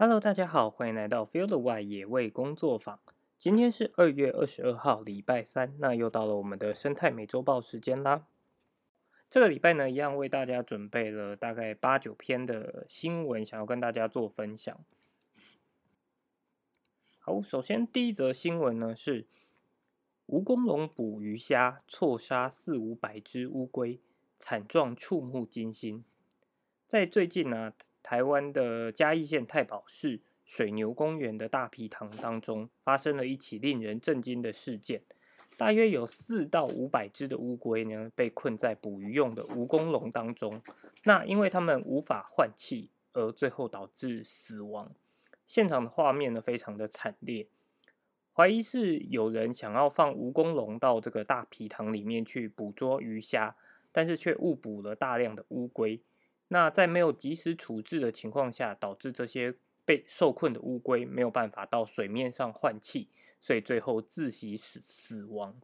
Hello，大家好，欢迎来到 Field 外野味工作坊。今天是二月二十二号，礼拜三，那又到了我们的生态美洲豹时间啦。这个礼拜呢，一样为大家准备了大概八九篇的新闻，想要跟大家做分享。好，首先第一则新闻呢是蜈蚣龙捕鱼虾错杀四五百只乌龟，惨状触目惊心。在最近呢，台湾的嘉义县太保市水牛公园的大皮塘当中，发生了一起令人震惊的事件。大约有四到五百只的乌龟呢，被困在捕鱼用的蜈蚣笼当中。那因为它们无法换气，而最后导致死亡。现场的画面呢，非常的惨烈。怀疑是有人想要放蜈蚣笼到这个大皮塘里面去捕捉鱼虾，但是却误捕了大量的乌龟。那在没有及时处置的情况下，导致这些被受困的乌龟没有办法到水面上换气，所以最后窒息死死亡。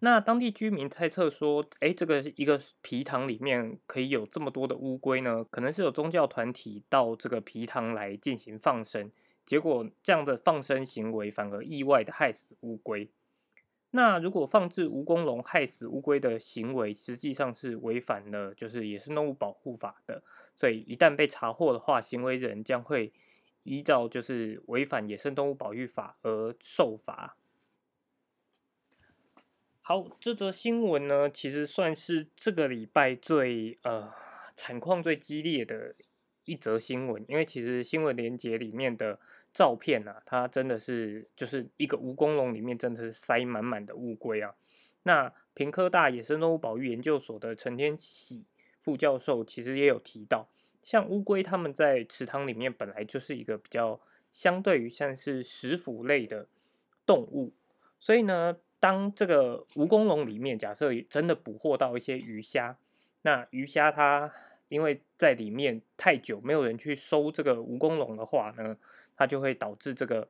那当地居民猜测说，哎，这个一个皮塘里面可以有这么多的乌龟呢？可能是有宗教团体到这个皮塘来进行放生，结果这样的放生行为反而意外的害死乌龟。那如果放置蜈蚣笼害死乌龟的行为，实际上是违反了就是野生动物保护法的，所以一旦被查获的话，行为人将会依照就是违反野生动物保育法而受罚。好，这则新闻呢，其实算是这个礼拜最呃惨况最激烈的一则新闻，因为其实新闻连接里面的。照片啊，它真的是就是一个蜈蚣笼里面真的是塞满满的乌龟啊。那平科大野生动物保育研究所的陈天喜副教授其实也有提到，像乌龟它们在池塘里面本来就是一个比较相对于像是食腐类的动物，所以呢，当这个蜈蚣笼里面假设真的捕获到一些鱼虾，那鱼虾它因为在里面太久没有人去收这个蜈蚣笼的话呢？它就会导致这个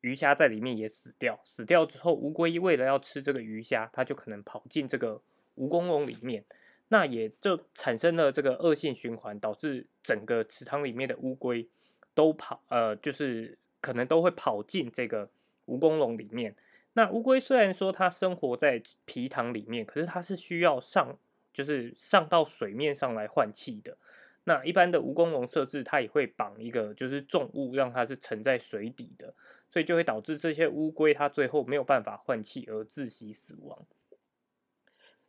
鱼虾在里面也死掉，死掉之后，乌龟为了要吃这个鱼虾，它就可能跑进这个蜈蚣笼里面，那也就产生了这个恶性循环，导致整个池塘里面的乌龟都跑，呃，就是可能都会跑进这个蜈蚣笼里面。那乌龟虽然说它生活在皮塘里面，可是它是需要上，就是上到水面上来换气的。那一般的蜈蚣笼设置，它也会绑一个就是重物，让它是沉在水底的，所以就会导致这些乌龟它最后没有办法换气而窒息死亡。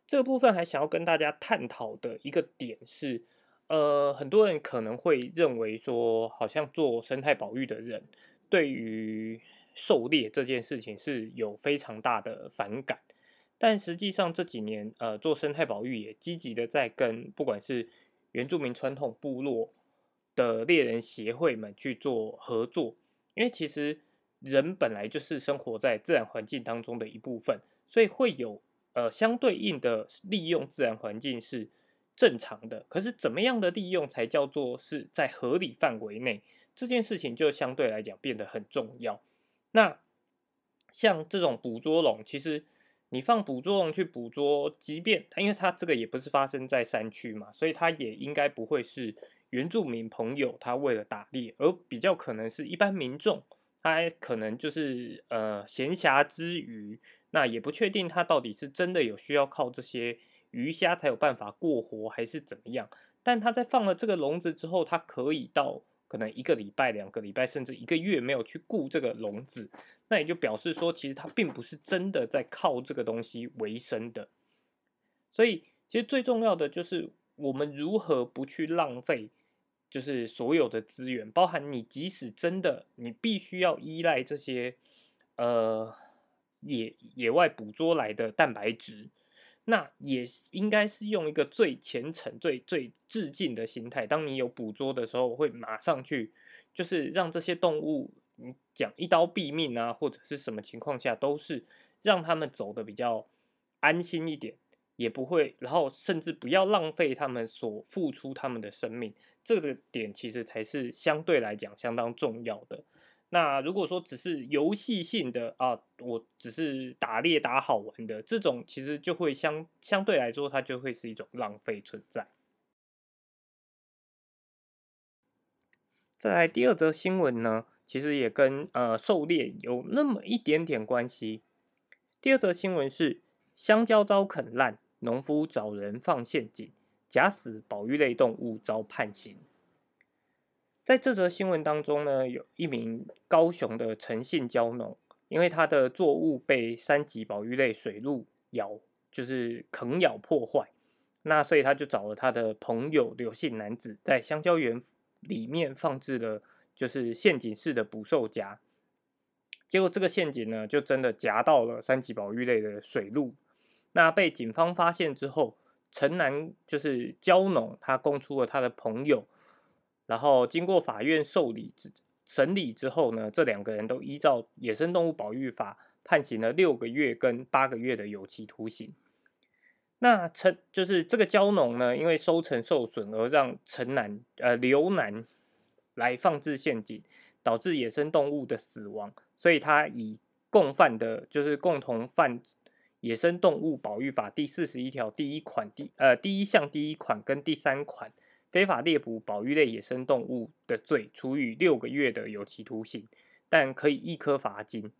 这个部分还想要跟大家探讨的一个点是，呃，很多人可能会认为说，好像做生态保育的人对于狩猎这件事情是有非常大的反感，但实际上这几年，呃，做生态保育也积极的在跟不管是原住民传统部落的猎人协会们去做合作，因为其实人本来就是生活在自然环境当中的一部分，所以会有呃相对应的利用自然环境是正常的。可是怎么样的利用才叫做是在合理范围内？这件事情就相对来讲变得很重要。那像这种捕捉笼，其实。你放捕捉笼去捕捉，即便它，因为它这个也不是发生在山区嘛，所以它也应该不会是原住民朋友他为了打猎，而比较可能是一般民众，他可能就是呃闲暇之余，那也不确定他到底是真的有需要靠这些鱼虾才有办法过活，还是怎么样。但他在放了这个笼子之后，他可以到。可能一个礼拜、两个礼拜，甚至一个月没有去顾这个笼子，那也就表示说，其实它并不是真的在靠这个东西为生的。所以，其实最重要的就是我们如何不去浪费，就是所有的资源，包含你即使真的你必须要依赖这些呃野野外捕捉来的蛋白质。那也应该是用一个最虔诚、最最致敬的心态。当你有捕捉的时候，会马上去，就是让这些动物，你讲一刀毙命啊，或者是什么情况下，都是让他们走的比较安心一点，也不会，然后甚至不要浪费他们所付出他们的生命。这个点其实才是相对来讲相当重要的。那如果说只是游戏性的啊，我只是打猎打好玩的这种，其实就会相相对来说，它就会是一种浪费存在。再来第二则新闻呢，其实也跟呃狩猎有那么一点点关系。第二则新闻是香蕉遭啃烂，农夫找人放陷阱，假死保育类动物遭判刑。在这则新闻当中呢，有一名高雄的诚信蕉农，因为他的作物被三级保育类水鹿咬，就是啃咬破坏，那所以他就找了他的朋友刘姓男子，在香蕉园。里面放置了就是陷阱式的捕兽夹，结果这个陷阱呢，就真的夹到了三级保育类的水鹿。那被警方发现之后，城南就是蕉农，他供出了他的朋友，然后经过法院受理审理之后呢，这两个人都依照野生动物保育法判刑了六个月跟八个月的有期徒刑。那城就是这个蕉农呢，因为收成受损而让城南呃刘南来放置陷阱，导致野生动物的死亡，所以他以共犯的，就是共同犯野生动物保育法第四十一条第一款第呃第一项第一款跟第三款非法猎捕保育类野生动物的罪，处以六个月的有期徒刑，但可以一颗罚金。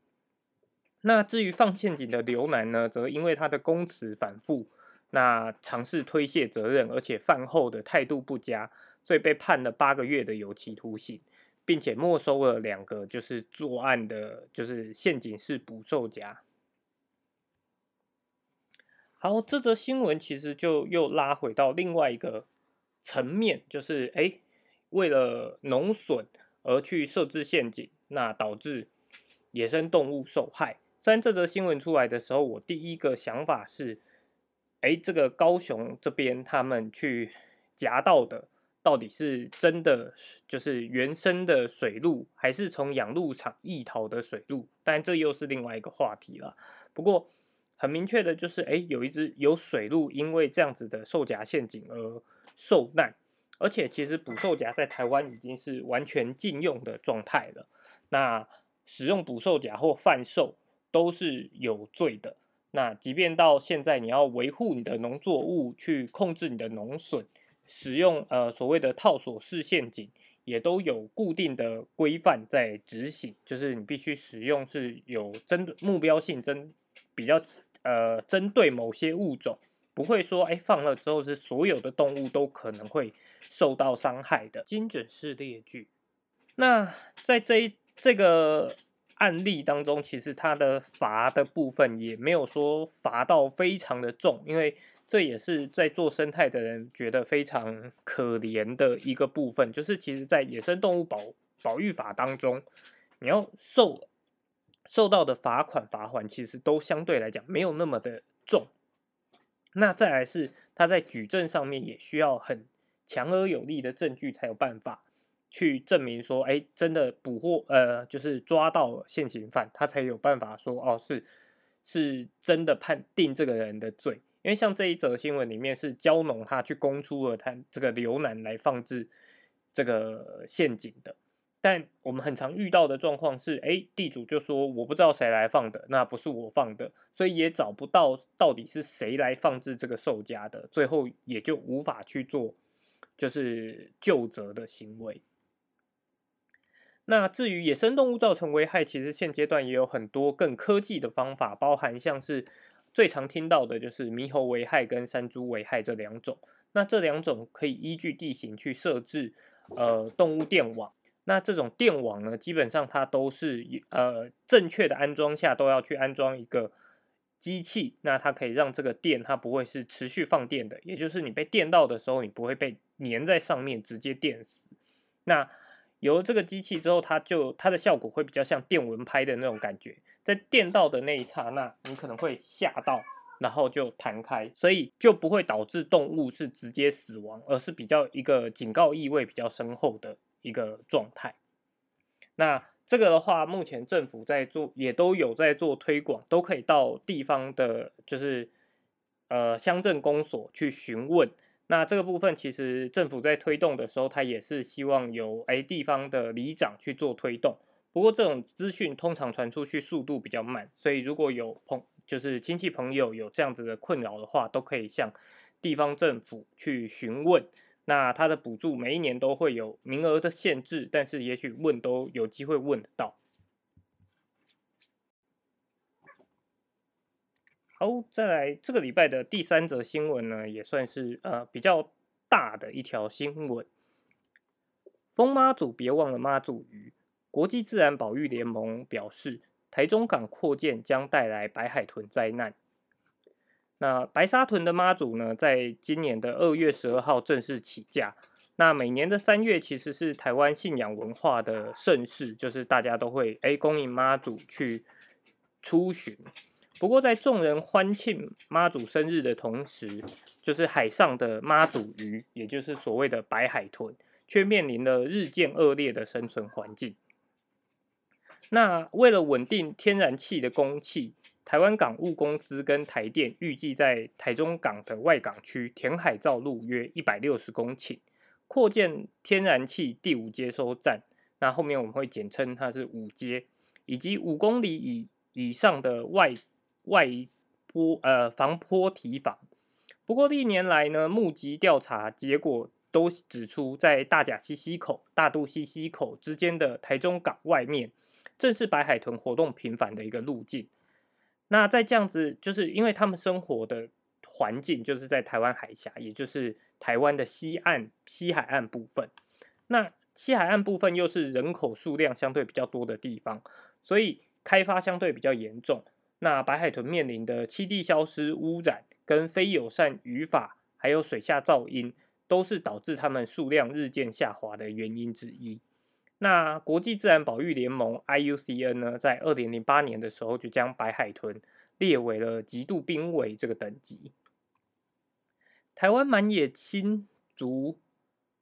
那至于放陷阱的刘南呢，则因为他的供词反复。那尝试推卸责任，而且饭后的态度不佳，所以被判了八个月的有期徒刑，并且没收了两个就是作案的，就是陷阱式捕兽夹。好，这则新闻其实就又拉回到另外一个层面，就是哎，为了农损而去设置陷阱，那导致野生动物受害。虽然这则新闻出来的时候，我第一个想法是。哎，这个高雄这边他们去夹到的，到底是真的就是原生的水鹿，还是从养鹿场易逃的水鹿？但这又是另外一个话题了。不过很明确的就是，哎，有一只有水鹿因为这样子的兽夹陷阱而受难，而且其实捕兽夹在台湾已经是完全禁用的状态了。那使用捕兽夹或贩售都是有罪的。那即便到现在，你要维护你的农作物，去控制你的农损，使用呃所谓的套索式陷阱，也都有固定的规范在执行，就是你必须使用是有针目标性针比较呃针对某些物种，不会说哎放了之后是所有的动物都可能会受到伤害的精准式列具。那在这一这个。案例当中，其实它的罚的部分也没有说罚到非常的重，因为这也是在做生态的人觉得非常可怜的一个部分，就是其实在野生动物保保育法当中，你要受受到的罚款罚款，其实都相对来讲没有那么的重。那再来是他在举证上面也需要很强而有力的证据才有办法。去证明说，哎，真的捕获，呃，就是抓到现行犯，他才有办法说，哦，是是真的判定这个人的罪。因为像这一则新闻里面是蕉农他去供出了他这个刘楠来放置这个陷阱的，但我们很常遇到的状况是，哎，地主就说我不知道谁来放的，那不是我放的，所以也找不到到底是谁来放置这个售家的，最后也就无法去做就是救责的行为。那至于野生动物造成危害，其实现阶段也有很多更科技的方法，包含像是最常听到的就是猕猴危害跟山猪危害这两种。那这两种可以依据地形去设置呃动物电网。那这种电网呢，基本上它都是呃正确的安装下都要去安装一个机器，那它可以让这个电它不会是持续放电的，也就是你被电到的时候，你不会被粘在上面直接电死。那有了这个机器之后，它就它的效果会比较像电蚊拍的那种感觉，在电到的那一刹那，你可能会吓到，然后就弹开，所以就不会导致动物是直接死亡，而是比较一个警告意味比较深厚的一个状态。那这个的话，目前政府在做，也都有在做推广，都可以到地方的，就是呃乡镇公所去询问。那这个部分其实政府在推动的时候，他也是希望由哎地方的里长去做推动。不过这种资讯通常传出去速度比较慢，所以如果有朋就是亲戚朋友有这样子的困扰的话，都可以向地方政府去询问。那它的补助每一年都会有名额的限制，但是也许问都有机会问得到。好，再来这个礼拜的第三则新闻呢，也算是呃比较大的一条新闻。风妈祖别忘了妈祖鱼，国际自然保育联盟表示，台中港扩建将带来白海豚灾难。那白沙屯的妈祖呢，在今年的二月十二号正式起驾。那每年的三月其实是台湾信仰文化的盛事，就是大家都会哎恭迎妈祖去出巡。不过在众人欢庆妈祖生日的同时，就是海上的妈祖鱼，也就是所谓的白海豚，却面临了日渐恶劣的生存环境。那为了稳定天然气的供气，台湾港务公司跟台电预计在台中港的外港区填海造陆约一百六十公顷，扩建天然气第五接收站。那后面我们会简称它是五接，以及五公里以以上的外外坡呃防坡堤防。不过历年来呢，募集调查结果都指出，在大甲溪溪口、大肚溪溪口之间的台中港外面，正是白海豚活动频繁的一个路径。那在这样子，就是因为他们生活的环境就是在台湾海峡，也就是台湾的西岸、西海岸部分。那西海岸部分又是人口数量相对比较多的地方，所以开发相对比较严重。那白海豚面临的栖地消失、污染、跟非友善渔法，还有水下噪音，都是导致它们数量日渐下滑的原因之一。那国际自然保育联盟 IUCN 呢，在二零零八年的时候就将白海豚列为了极度濒危这个等级。台湾满野新族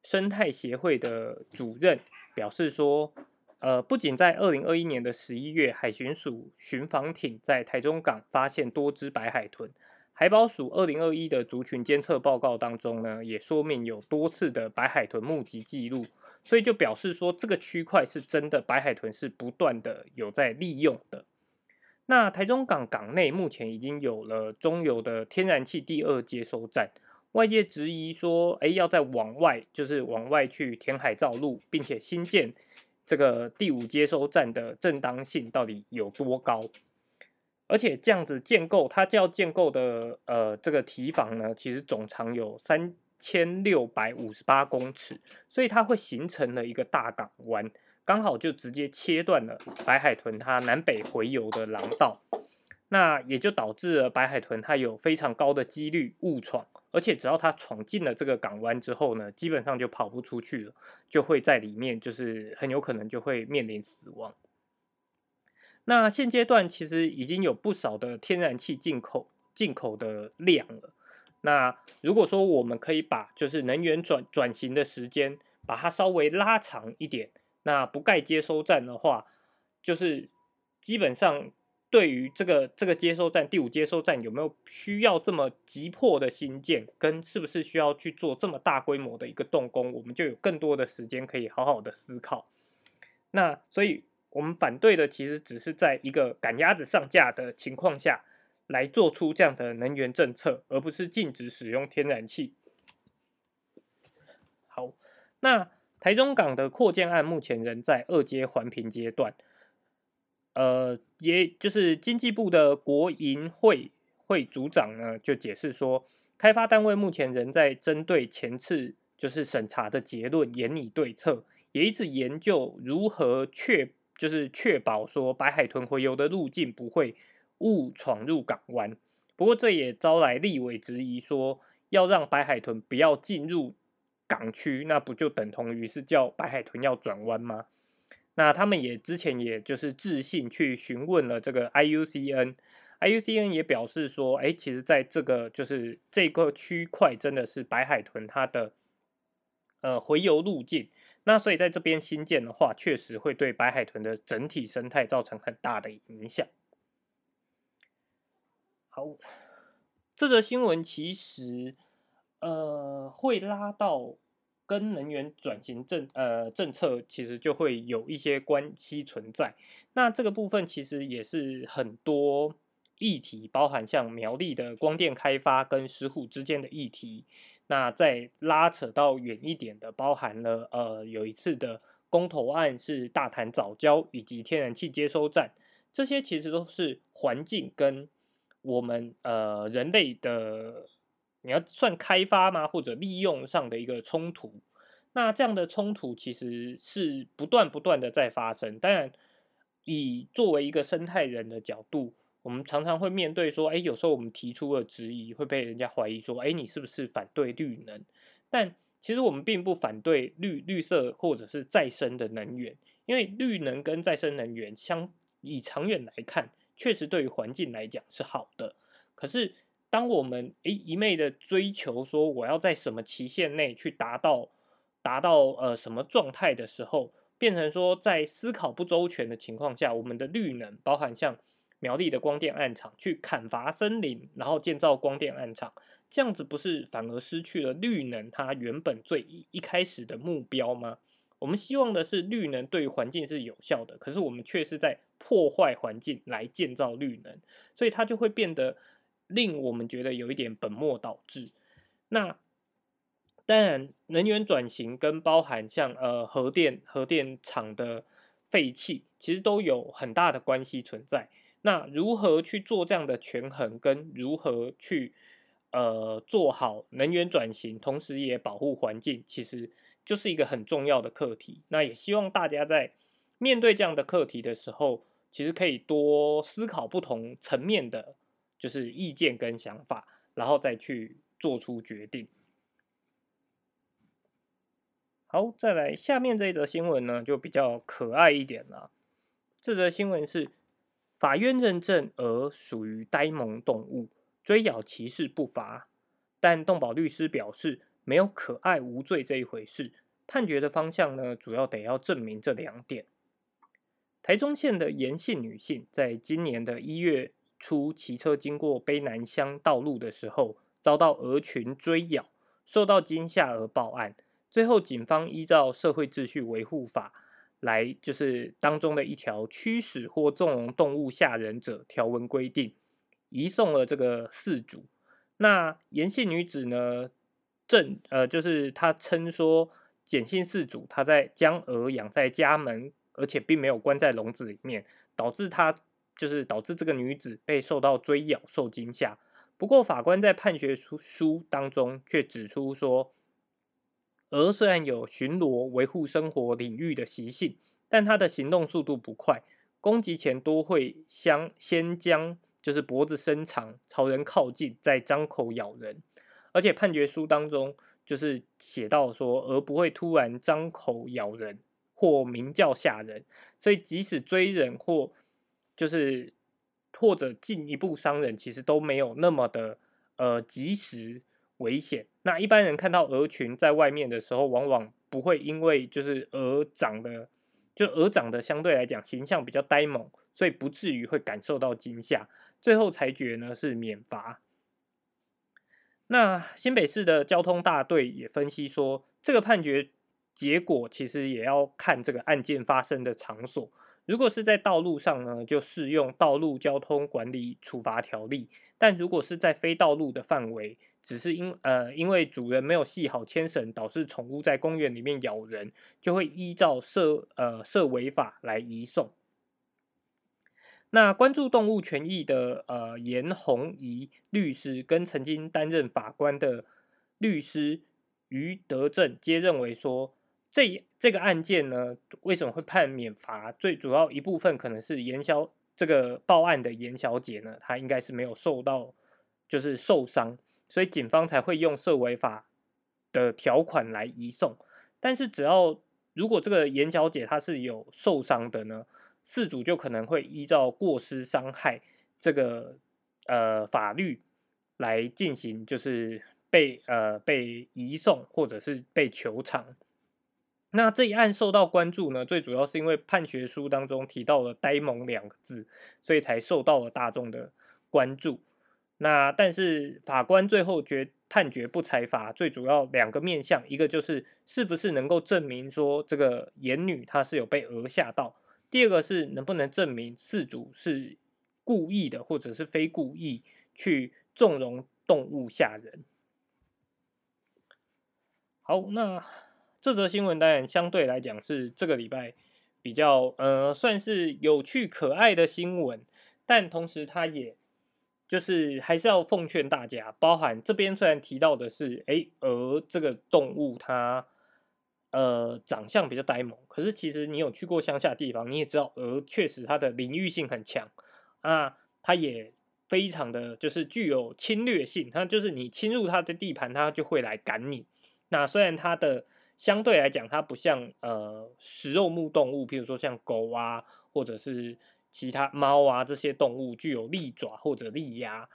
生态协会的主任表示说，呃，不仅在二零二一年的十一月，海巡署巡防艇在台中港发现多只白海豚，海保署二零二一的族群监测报告当中呢，也说明有多次的白海豚目击记录。所以就表示说，这个区块是真的白海豚是不断的有在利用的。那台中港港内目前已经有了中油的天然气第二接收站，外界质疑说，哎，要在往外就是往外去填海造陆，并且新建这个第五接收站的正当性到底有多高？而且这样子建构，它就要建构的呃这个堤防呢，其实总长有三。千六百五十八公尺，所以它会形成了一个大港湾，刚好就直接切断了白海豚它南北回游的廊道，那也就导致了白海豚它有非常高的几率误闯，而且只要它闯进了这个港湾之后呢，基本上就跑不出去了，就会在里面就是很有可能就会面临死亡。那现阶段其实已经有不少的天然气进口进口的量了。那如果说我们可以把就是能源转转型的时间把它稍微拉长一点，那不盖接收站的话，就是基本上对于这个这个接收站第五接收站有没有需要这么急迫的新建，跟是不是需要去做这么大规模的一个动工，我们就有更多的时间可以好好的思考。那所以我们反对的其实只是在一个赶鸭子上架的情况下。来做出这样的能源政策，而不是禁止使用天然气。好，那台中港的扩建案目前仍在二阶环评阶段。呃，也就是经济部的国营会会组长呢，就解释说，开发单位目前仍在针对前次就是审查的结论研拟对策，也一直研究如何确就是确保说白海豚回游的路径不会。误闯入港湾，不过这也招来立委质疑，说要让白海豚不要进入港区，那不就等同于是叫白海豚要转弯吗？那他们也之前也就是自信去询问了这个 IUCN，IUCN 也表示说，哎，其实在这个就是这个区块真的是白海豚它的呃回游路径，那所以在这边新建的话，确实会对白海豚的整体生态造成很大的影响。好，这则新闻其实呃会拉到跟能源转型政呃政策其实就会有一些关系存在。那这个部分其实也是很多议题，包含像苗栗的光电开发跟石虎之间的议题。那再拉扯到远一点的，包含了呃有一次的公投案是大潭早教以及天然气接收站，这些其实都是环境跟我们呃人类的你要算开发吗或者利用上的一个冲突。那这样的冲突其实是不断不断的在发生。当然，以作为一个生态人的角度，我们常常会面对说，哎，有时候我们提出了质疑，会被人家怀疑说，哎，你是不是反对绿能？但其实我们并不反对绿绿色或者是再生的能源，因为绿能跟再生能源相以长远来看，确实对于环境来讲是好的。可是，当我们诶一昧的追求说，我要在什么期限内去达到。达到呃什么状态的时候，变成说在思考不周全的情况下，我们的绿能，包含像苗栗的光电暗厂去砍伐森林，然后建造光电暗厂，这样子不是反而失去了绿能它原本最一开始的目标吗？我们希望的是绿能对于环境是有效的，可是我们却是在破坏环境来建造绿能，所以它就会变得令我们觉得有一点本末倒置。那。当然，能源转型跟包含像呃核电核电厂的废气，其实都有很大的关系存在。那如何去做这样的权衡，跟如何去呃做好能源转型，同时也保护环境，其实就是一个很重要的课题。那也希望大家在面对这样的课题的时候，其实可以多思考不同层面的，就是意见跟想法，然后再去做出决定。好，再来下面这一则新闻呢，就比较可爱一点了。这则新闻是法院认证鹅属于呆萌动物，追咬骑士不罚。但动保律师表示，没有可爱无罪这一回事。判决的方向呢，主要得要证明这两点。台中县的严姓女性，在今年的一月初骑车经过卑南乡道路的时候，遭到鹅群追咬，受到惊吓而报案。最后，警方依照《社会秩序维护法》来，就是当中的一条驱使或纵容动物吓人者条文规定，移送了这个四主。那严姓女子呢，正呃，就是他称说，简姓四主他在将鹅养在家门，而且并没有关在笼子里面，导致他就是导致这个女子被受到追咬受惊吓。不过，法官在判决书书当中却指出说。鹅虽然有巡逻、维护生活领域的习性，但它的行动速度不快，攻击前多会先先将就是脖子伸长朝人靠近，再张口咬人。而且判决书当中就是写到说，鹅不会突然张口咬人或鸣叫吓人，所以即使追人或就是或者进一步伤人，其实都没有那么的呃及时。危险。那一般人看到鹅群在外面的时候，往往不会因为就是鹅长得就鹅长得相对来讲形象比较呆萌，所以不至于会感受到惊吓。最后裁决呢是免罚。那新北市的交通大队也分析说，这个判决结果其实也要看这个案件发生的场所。如果是在道路上呢，就适用道路交通管理处罚条例；但如果是在非道路的范围，只是因呃，因为主人没有系好牵绳，导致宠物在公园里面咬人，就会依照涉呃涉违法来移送。那关注动物权益的呃严宏仪律师跟曾经担任法官的律师于德正皆认为说，这这个案件呢，为什么会判免罚？最主要一部分可能是严小这个报案的严小姐呢，她应该是没有受到就是受伤。所以警方才会用涉违法的条款来移送，但是只要如果这个严小姐她是有受伤的呢，事主就可能会依照过失伤害这个呃法律来进行，就是被呃被移送或者是被求偿。那这一案受到关注呢，最主要是因为判决书当中提到了“呆萌”两个字，所以才受到了大众的关注。那但是法官最后决判决不裁罚，最主要两个面向，一个就是是不是能够证明说这个严女她是有被讹吓到，第二个是能不能证明事主是故意的或者是非故意去纵容动物吓人。好，那这则新闻当然相对来讲是这个礼拜比较呃算是有趣可爱的新闻，但同时它也就是还是要奉劝大家，包含这边虽然提到的是哎鹅这个动物它。呃，长相比较呆萌，可是其实你有去过乡下地方，你也知道鹅确实它的领域性很强啊，它也非常的就是具有侵略性，它就是你侵入它的地盘，它就会来赶你。那虽然它的相对来讲，它不像呃食肉目动物，譬如说像狗啊，或者是其他猫啊这些动物具有利爪或者利牙，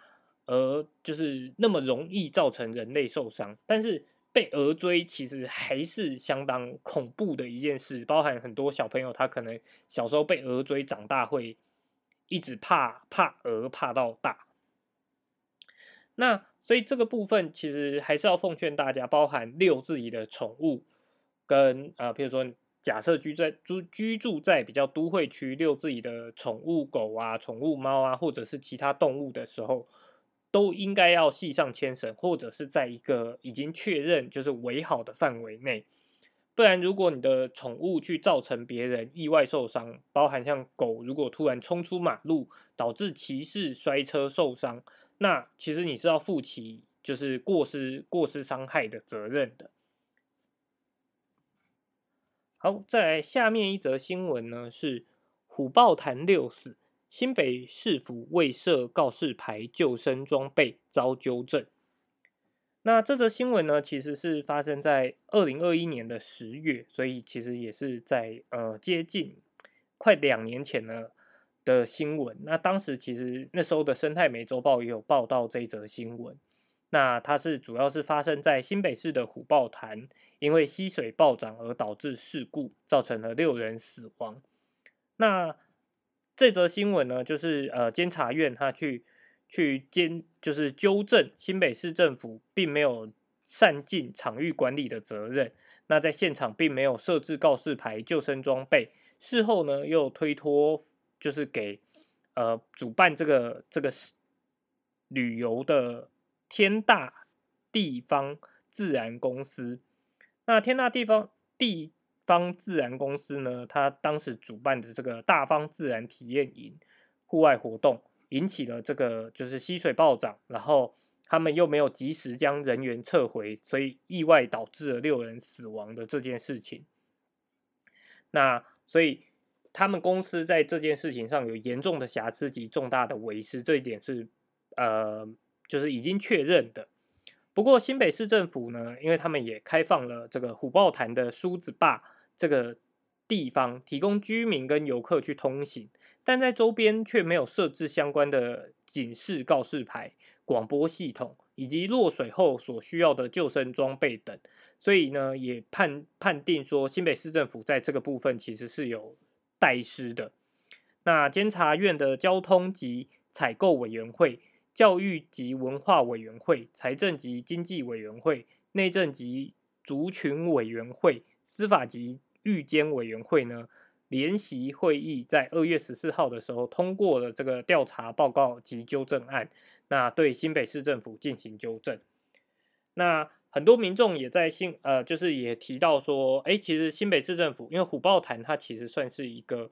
而就是那么容易造成人类受伤，但是。被鹅追其实还是相当恐怖的一件事，包含很多小朋友他可能小时候被鹅追，长大会一直怕怕鹅，怕到大。那所以这个部分其实还是要奉劝大家，包含遛自己的宠物，跟呃，比如说假设居在住居住在比较都会区，遛自己的宠物狗啊、宠物猫啊，或者是其他动物的时候。都应该要系上牵绳，或者是在一个已经确认就是围好的范围内，不然如果你的宠物去造成别人意外受伤，包含像狗如果突然冲出马路导致骑士摔车受伤，那其实你是要负起就是过失过失伤害的责任的。好，在下面一则新闻呢是虎豹潭六死。新北市府未设告示牌，救生装备遭纠正。那这则新闻呢，其实是发生在二零二一年的十月，所以其实也是在呃接近快两年前了的新闻。那当时其实那时候的生态美洲报也有报道这则新闻。那它是主要是发生在新北市的虎豹潭，因为溪水暴涨而导致事故，造成了六人死亡。那这则新闻呢，就是呃，监察院他去去监，就是纠正新北市政府并没有善尽场域管理的责任。那在现场并没有设置告示牌、救生装备，事后呢又推脱，就是给呃主办这个这个旅游的天大地方自然公司。那天大地方地。方自然公司呢，他当时主办的这个大方自然体验营户外活动，引起了这个就是溪水暴涨，然后他们又没有及时将人员撤回，所以意外导致了六人死亡的这件事情。那所以他们公司在这件事情上有严重的瑕疵及重大的违失，这一点是呃就是已经确认的。不过新北市政府呢，因为他们也开放了这个虎豹潭的梳子坝。这个地方提供居民跟游客去通行，但在周边却没有设置相关的警示告示牌、广播系统以及落水后所需要的救生装备等，所以呢，也判判定说新北市政府在这个部分其实是有怠失的。那监察院的交通及采购委员会、教育及文化委员会、财政及经济委员会、内政及族群委员会、司法及预监委员会呢，联席会议在二月十四号的时候通过了这个调查报告及纠正案，那对新北市政府进行纠正。那很多民众也在新呃，就是也提到说，哎，其实新北市政府因为虎豹潭它其实算是一个，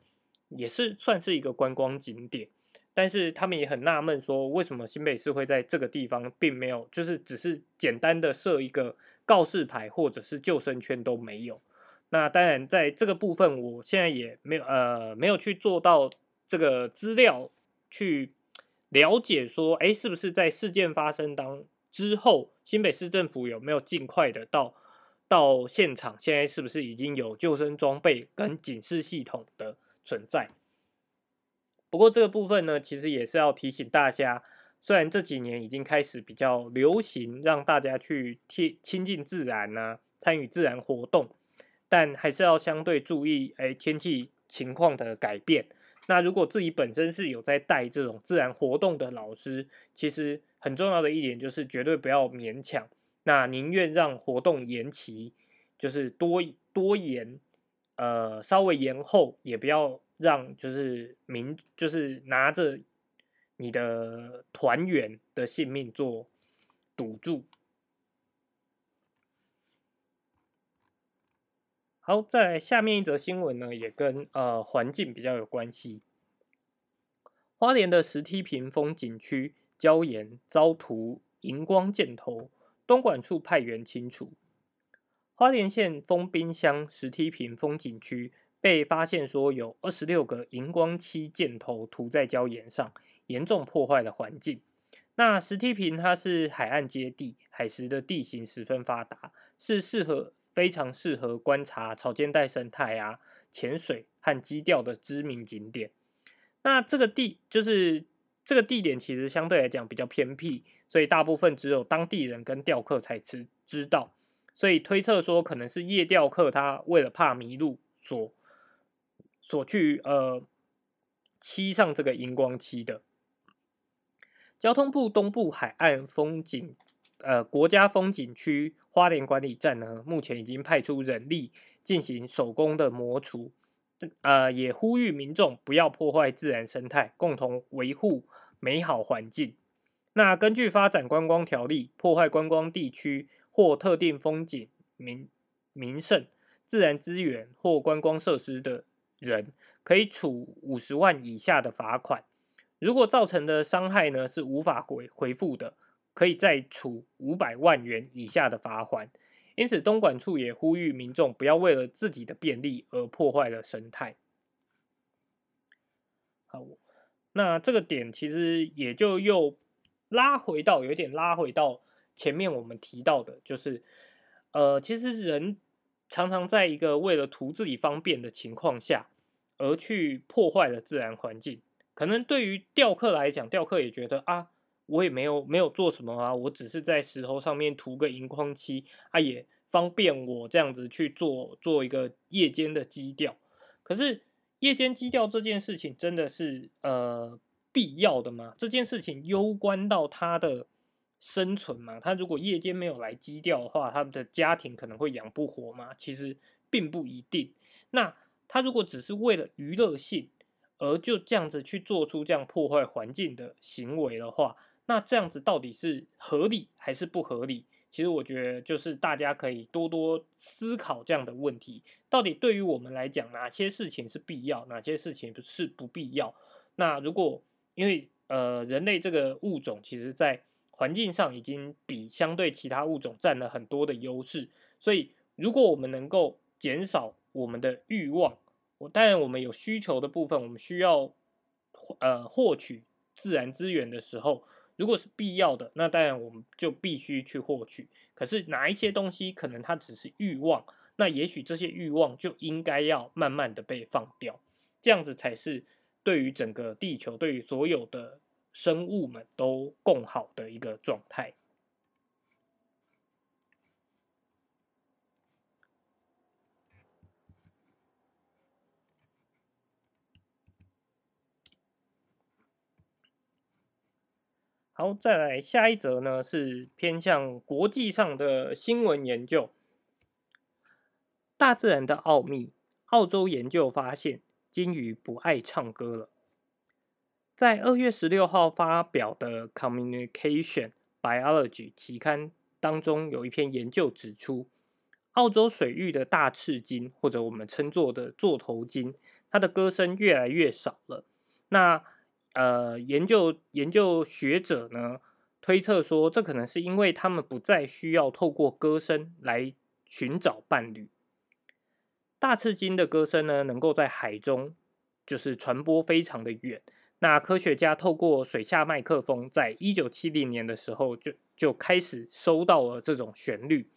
也是算是一个观光景点，但是他们也很纳闷说，为什么新北市会在这个地方并没有，就是只是简单的设一个告示牌或者是救生圈都没有。那当然，在这个部分，我现在也没有呃没有去做到这个资料去了解说，哎，是不是在事件发生当之后，新北市政府有没有尽快的到到现场？现在是不是已经有救生装备跟警示系统的存在？不过这个部分呢，其实也是要提醒大家，虽然这几年已经开始比较流行让大家去贴亲近自然呢，参与自然活动。但还是要相对注意，哎，天气情况的改变。那如果自己本身是有在带这种自然活动的老师，其实很重要的一点就是绝对不要勉强。那宁愿让活动延期，就是多多延，呃，稍微延后，也不要让就是民就是拿着你的团员的性命做赌注。好，在下面一则新闻呢，也跟呃环境比较有关系。花莲的石梯坪风景区礁岩遭涂荧光箭头，东管处派员清除。花莲县丰滨乡石梯坪风景区被发现说有二十六个荧光漆箭头涂在礁岩上，严重破坏了环境。那石梯坪它是海岸接地，海蚀的地形十分发达，是适合。非常适合观察草间带生态啊、潜水和基钓的知名景点。那这个地就是这个地点，其实相对来讲比较偏僻，所以大部分只有当地人跟钓客才知知道。所以推测说，可能是夜钓客他为了怕迷路，所所去呃漆上这个荧光漆的。交通部东部海岸风景。呃，国家风景区花莲管理站呢，目前已经派出人力进行手工的磨除，呃，也呼吁民众不要破坏自然生态，共同维护美好环境。那根据发展观光条例，破坏观光地区或特定风景名名胜、自然资源或观光设施的人，可以处五十万以下的罚款。如果造成的伤害呢，是无法回回复的。可以再处五百万元以下的罚款，因此东莞处也呼吁民众不要为了自己的便利而破坏了生态。好，那这个点其实也就又拉回到有点拉回到前面我们提到的，就是呃，其实人常常在一个为了图自己方便的情况下，而去破坏了自然环境。可能对于钓客来讲，钓客也觉得啊。我也没有没有做什么啊，我只是在石头上面涂个荧光漆啊，也方便我这样子去做做一个夜间的基调。可是夜间基调这件事情真的是呃必要的吗？这件事情攸关到他的生存嘛？他如果夜间没有来基调的话，他们的家庭可能会养不活吗？其实并不一定。那他如果只是为了娱乐性而就这样子去做出这样破坏环境的行为的话，那这样子到底是合理还是不合理？其实我觉得就是大家可以多多思考这样的问题。到底对于我们来讲，哪些事情是必要，哪些事情不是不必要？那如果因为呃人类这个物种，其实在环境上已经比相对其他物种占了很多的优势，所以如果我们能够减少我们的欲望，我当然我们有需求的部分，我们需要呃获取自然资源的时候。如果是必要的，那当然我们就必须去获取。可是哪一些东西可能它只是欲望，那也许这些欲望就应该要慢慢的被放掉，这样子才是对于整个地球、对于所有的生物们都共好的一个状态。好，再来下一则呢，是偏向国际上的新闻研究。大自然的奥秘，澳洲研究发现，鲸鱼不爱唱歌了。在二月十六号发表的《Communication Biology》期刊当中，有一篇研究指出，澳洲水域的大赤鲸，或者我们称作的座头鲸，它的歌声越来越少了。那呃，研究研究学者呢推测说，这可能是因为他们不再需要透过歌声来寻找伴侣。大赤鲸的歌声呢，能够在海中就是传播非常的远。那科学家透过水下麦克风，在一九七零年的时候就就开始收到了这种旋律。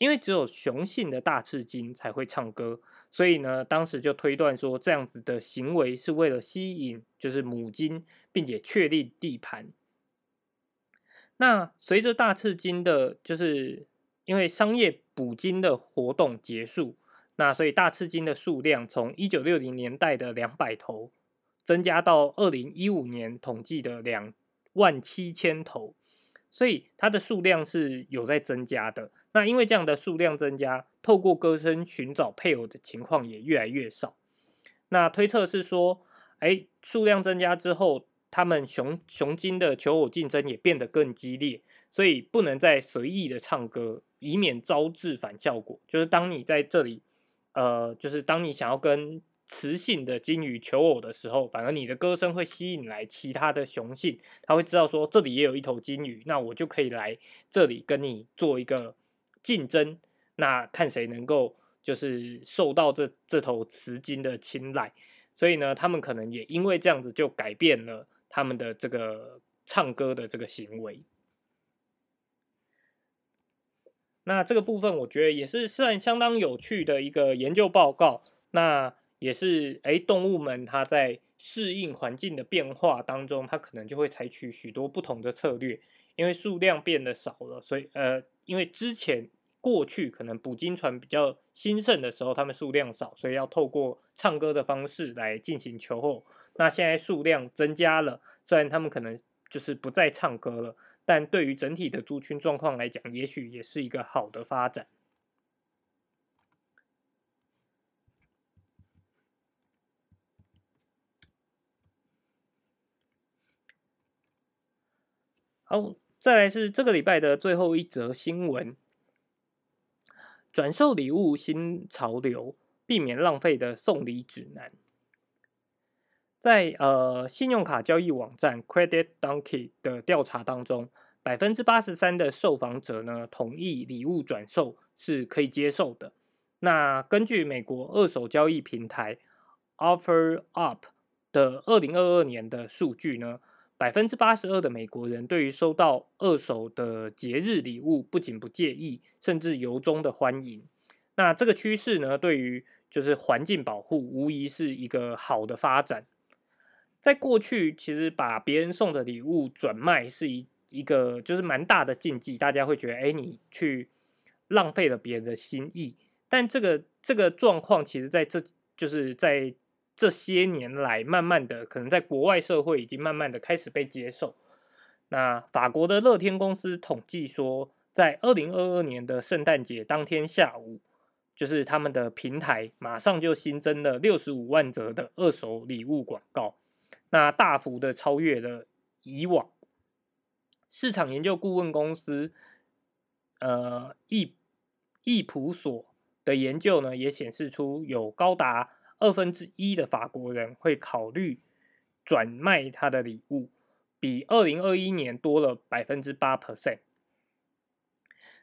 因为只有雄性的大翅鲸才会唱歌，所以呢，当时就推断说，这样子的行为是为了吸引就是母鲸，并且确立地盘。那随着大翅鲸的，就是因为商业捕鲸的活动结束，那所以大翅鲸的数量从一九六零年代的两百头，增加到二零一五年统计的两万七千头，所以它的数量是有在增加的。那因为这样的数量增加，透过歌声寻找配偶的情况也越来越少。那推测是说，哎，数量增加之后，他们雄雄鲸的求偶竞争也变得更激烈，所以不能再随意的唱歌，以免招致反效果。就是当你在这里，呃，就是当你想要跟雌性的金鱼求偶的时候，反而你的歌声会吸引来其他的雄性，他会知道说这里也有一头金鱼，那我就可以来这里跟你做一个竞争，那看谁能够就是受到这这头雌鲸的青睐。所以呢，他们可能也因为这样子就改变了他们的这个唱歌的这个行为。那这个部分我觉得也是算相当有趣的一个研究报告。那也是哎，动物们它在适应环境的变化当中，它可能就会采取许多不同的策略。因为数量变得少了，所以呃，因为之前过去可能捕鲸船比较兴盛的时候，它们数量少，所以要透过唱歌的方式来进行求偶。那现在数量增加了，虽然他们可能就是不再唱歌了。但对于整体的族群状况来讲，也许也是一个好的发展。好，再来是这个礼拜的最后一则新闻：转售礼物新潮流，避免浪费的送礼指南。在呃信用卡交易网站 Credit Donkey 的调查当中，百分之八十三的受访者呢同意礼物转售是可以接受的。那根据美国二手交易平台 OfferUp 的二零二二年的数据呢，百分之八十二的美国人对于收到二手的节日礼物不仅不介意，甚至由衷的欢迎。那这个趋势呢，对于就是环境保护无疑是一个好的发展。在过去，其实把别人送的礼物转卖是一一个就是蛮大的禁忌，大家会觉得，哎，你去浪费了别人的心意。但这个这个状况，其实在这就是在这些年来，慢慢的，可能在国外社会已经慢慢的开始被接受。那法国的乐天公司统计说，在二零二二年的圣诞节当天下午，就是他们的平台马上就新增了六十五万则的二手礼物广告。那大幅的超越了以往市场研究顾问公司，呃，易易普所的研究呢，也显示出有高达二分之一的法国人会考虑转卖他的礼物，比二零二一年多了百分之八 percent。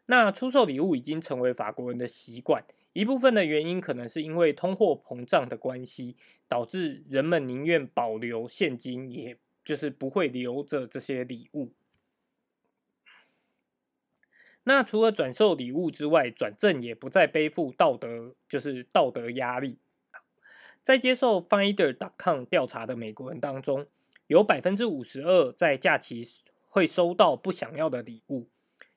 那出售礼物已经成为法国人的习惯。一部分的原因可能是因为通货膨胀的关系，导致人们宁愿保留现金，也就是不会留着这些礼物。那除了转售礼物之外，转正也不再背负道德，就是道德压力。在接受 Finder.com 调查的美国人当中，有百分之五十二在假期会收到不想要的礼物，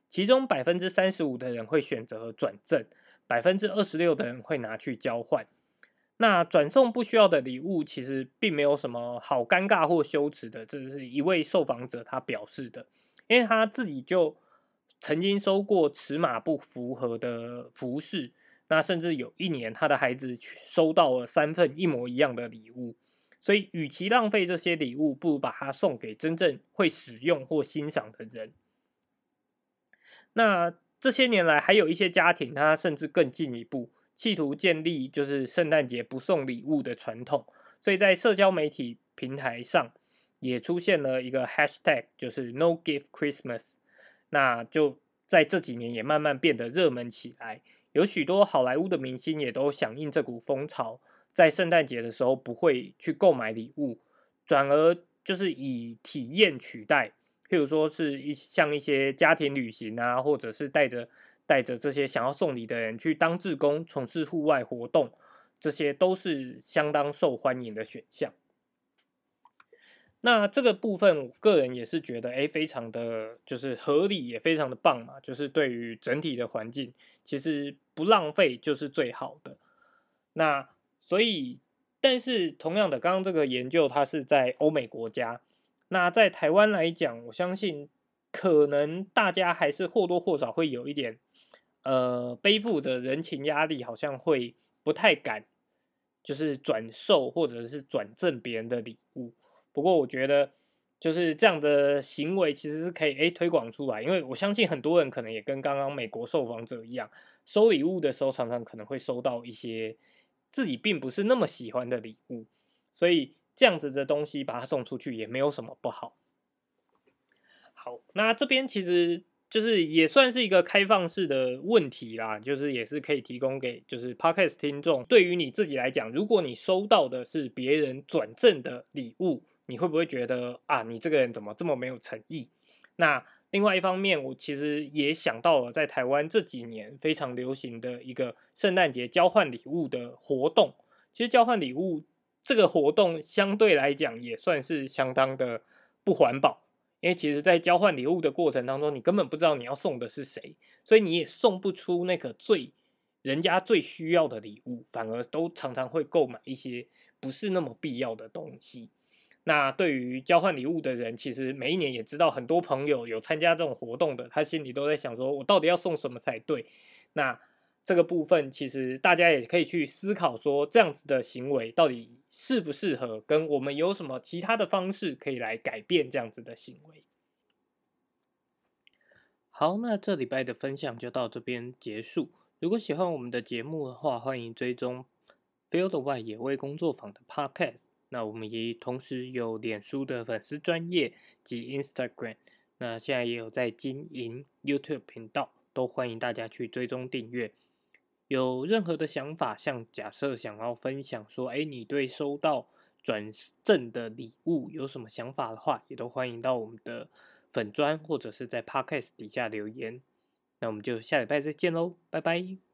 其中百分之三十五的人会选择转正。百分之二十六的人会拿去交换，那转送不需要的礼物，其实并没有什么好尴尬或羞耻的。这是一位受访者他表示的，因为他自己就曾经收过尺码不符合的服饰，那甚至有一年他的孩子收到了三份一模一样的礼物，所以与其浪费这些礼物，不如把它送给真正会使用或欣赏的人。那。这些年来，还有一些家庭，他甚至更进一步，企图建立就是圣诞节不送礼物的传统。所以在社交媒体平台上，也出现了一个 hashtag，就是 No Gift Christmas。那就在这几年也慢慢变得热门起来。有许多好莱坞的明星也都响应这股风潮，在圣诞节的时候不会去购买礼物，转而就是以体验取代。譬如说是一像一些家庭旅行啊，或者是带着带着这些想要送礼的人去当志工，从事户外活动，这些都是相当受欢迎的选项。那这个部分，我个人也是觉得，哎，非常的就是合理，也非常的棒嘛。就是对于整体的环境，其实不浪费就是最好的。那所以，但是同样的，刚刚这个研究它是在欧美国家。那在台湾来讲，我相信可能大家还是或多或少会有一点，呃，背负着人情压力，好像会不太敢，就是转售或者是转赠别人的礼物。不过我觉得，就是这样的行为其实是可以诶推广出来，因为我相信很多人可能也跟刚刚美国受访者一样，收礼物的时候常常可能会收到一些自己并不是那么喜欢的礼物，所以这样子的东西把它送出去也没有什么不好。好，那这边其实。就是也算是一个开放式的问题啦，就是也是可以提供给就是 podcast 听众。对于你自己来讲，如果你收到的是别人转赠的礼物，你会不会觉得啊，你这个人怎么这么没有诚意？那另外一方面，我其实也想到了在台湾这几年非常流行的一个圣诞节交换礼物的活动。其实交换礼物这个活动相对来讲也算是相当的不环保。因为其实，在交换礼物的过程当中，你根本不知道你要送的是谁，所以你也送不出那个最人家最需要的礼物，反而都常常会购买一些不是那么必要的东西。那对于交换礼物的人，其实每一年也知道很多朋友有参加这种活动的，他心里都在想说，我到底要送什么才对？那。这个部分其实大家也可以去思考，说这样子的行为到底适不适合，跟我们有什么其他的方式可以来改变这样子的行为。好，那这礼拜的分享就到这边结束。如果喜欢我们的节目的话，欢迎追踪 Field 外野味工作坊的 Podcast。那我们也同时有脸书的粉丝专业及 Instagram，那现在也有在经营 YouTube 频道，都欢迎大家去追踪订阅。有任何的想法，像假设想要分享说，哎，你对收到转赠的礼物有什么想法的话，也都欢迎到我们的粉砖或者是在 Podcast 底下留言。那我们就下礼拜再见喽，拜拜。